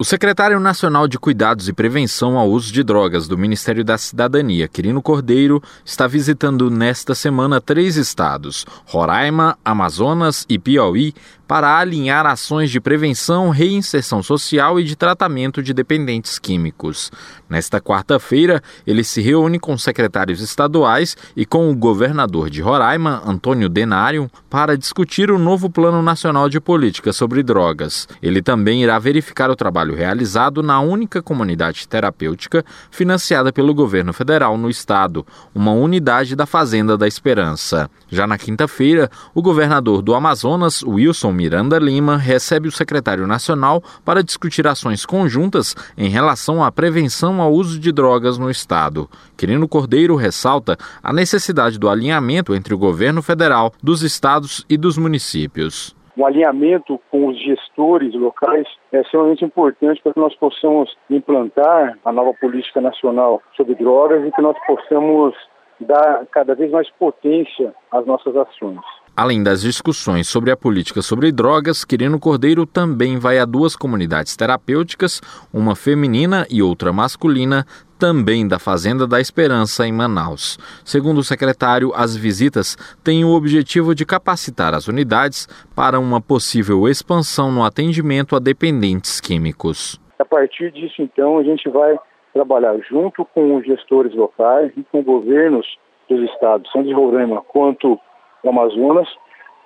O secretário nacional de Cuidados e Prevenção ao Uso de Drogas do Ministério da Cidadania, Quirino Cordeiro, está visitando nesta semana três estados, Roraima, Amazonas e Piauí, para alinhar ações de prevenção, reinserção social e de tratamento de dependentes químicos. Nesta quarta-feira, ele se reúne com secretários estaduais e com o governador de Roraima, Antônio Denário, para discutir o novo Plano Nacional de Política sobre Drogas. Ele também irá verificar o trabalho realizado na única comunidade terapêutica financiada pelo governo federal no estado, uma unidade da Fazenda da Esperança. Já na quinta-feira, o governador do Amazonas, Wilson Miranda Lima, recebe o secretário nacional para discutir ações conjuntas em relação à prevenção ao uso de drogas no estado. Quirino Cordeiro ressalta a necessidade do alinhamento entre o governo federal, dos estados e dos municípios um alinhamento com os gestores locais é extremamente importante para que nós possamos implantar a nova política nacional sobre drogas e que nós possamos dar cada vez mais potência às nossas ações. Além das discussões sobre a política sobre drogas, Quirino Cordeiro também vai a duas comunidades terapêuticas, uma feminina e outra masculina, também da Fazenda da Esperança, em Manaus. Segundo o secretário, as visitas têm o objetivo de capacitar as unidades para uma possível expansão no atendimento a dependentes químicos. A partir disso, então, a gente vai trabalhar junto com os gestores locais e com governos dos estados, tanto de Roraima quanto do Amazonas,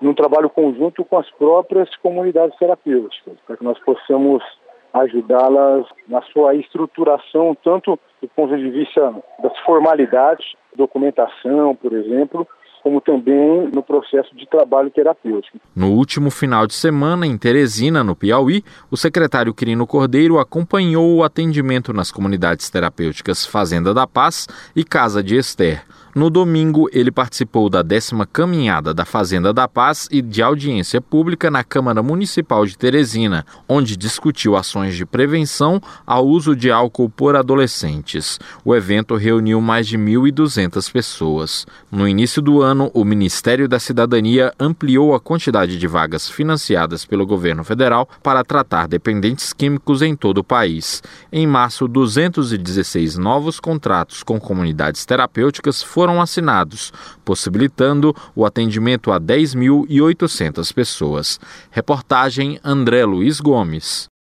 num trabalho conjunto com as próprias comunidades terapêuticas, para que nós possamos ajudá-las na sua estruturação, tanto do ponto de vista das formalidades, documentação, por exemplo, como também no processo de trabalho terapêutico. No último final de semana, em Teresina, no Piauí, o secretário Quirino Cordeiro acompanhou o atendimento nas comunidades terapêuticas Fazenda da Paz e Casa de Esther. No domingo, ele participou da décima caminhada da Fazenda da Paz e de audiência pública na Câmara Municipal de Teresina, onde discutiu ações de prevenção ao uso de álcool por adolescentes. O evento reuniu mais de 1.200 pessoas. No início do ano, o Ministério da Cidadania ampliou a quantidade de vagas financiadas pelo governo federal para tratar dependentes químicos em todo o país. Em março, 216 novos contratos com comunidades terapêuticas foram foram assinados, possibilitando o atendimento a 10.800 pessoas. Reportagem André Luiz Gomes.